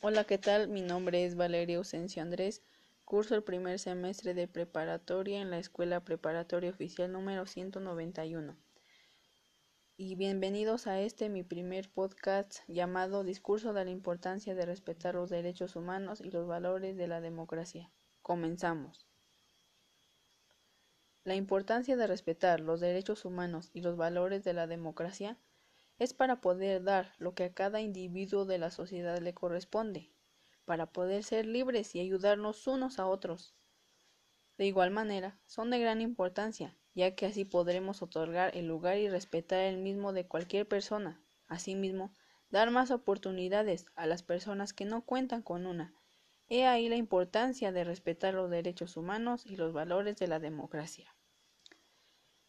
Hola, ¿qué tal? Mi nombre es Valeria Ausencio Andrés. Curso el primer semestre de preparatoria en la Escuela Preparatoria Oficial número 191. Y bienvenidos a este mi primer podcast llamado Discurso de la importancia de respetar los derechos humanos y los valores de la democracia. Comenzamos. La importancia de respetar los derechos humanos y los valores de la democracia es para poder dar lo que a cada individuo de la sociedad le corresponde, para poder ser libres y ayudarnos unos a otros. De igual manera, son de gran importancia, ya que así podremos otorgar el lugar y respetar el mismo de cualquier persona. Asimismo, dar más oportunidades a las personas que no cuentan con una. He ahí la importancia de respetar los derechos humanos y los valores de la democracia.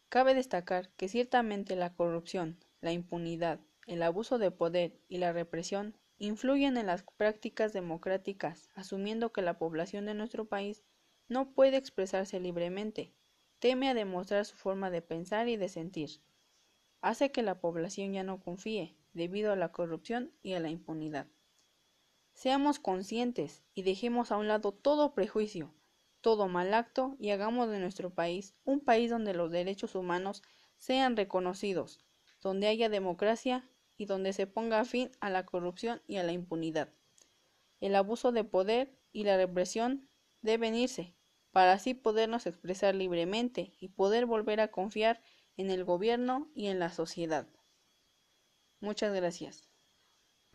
Cabe destacar que ciertamente la corrupción, la impunidad, el abuso de poder y la represión influyen en las prácticas democráticas, asumiendo que la población de nuestro país no puede expresarse libremente, teme a demostrar su forma de pensar y de sentir. Hace que la población ya no confíe, debido a la corrupción y a la impunidad. Seamos conscientes y dejemos a un lado todo prejuicio, todo mal acto y hagamos de nuestro país un país donde los derechos humanos sean reconocidos, donde haya democracia y donde se ponga fin a la corrupción y a la impunidad. El abuso de poder y la represión deben irse, para así podernos expresar libremente y poder volver a confiar en el gobierno y en la sociedad. Muchas gracias.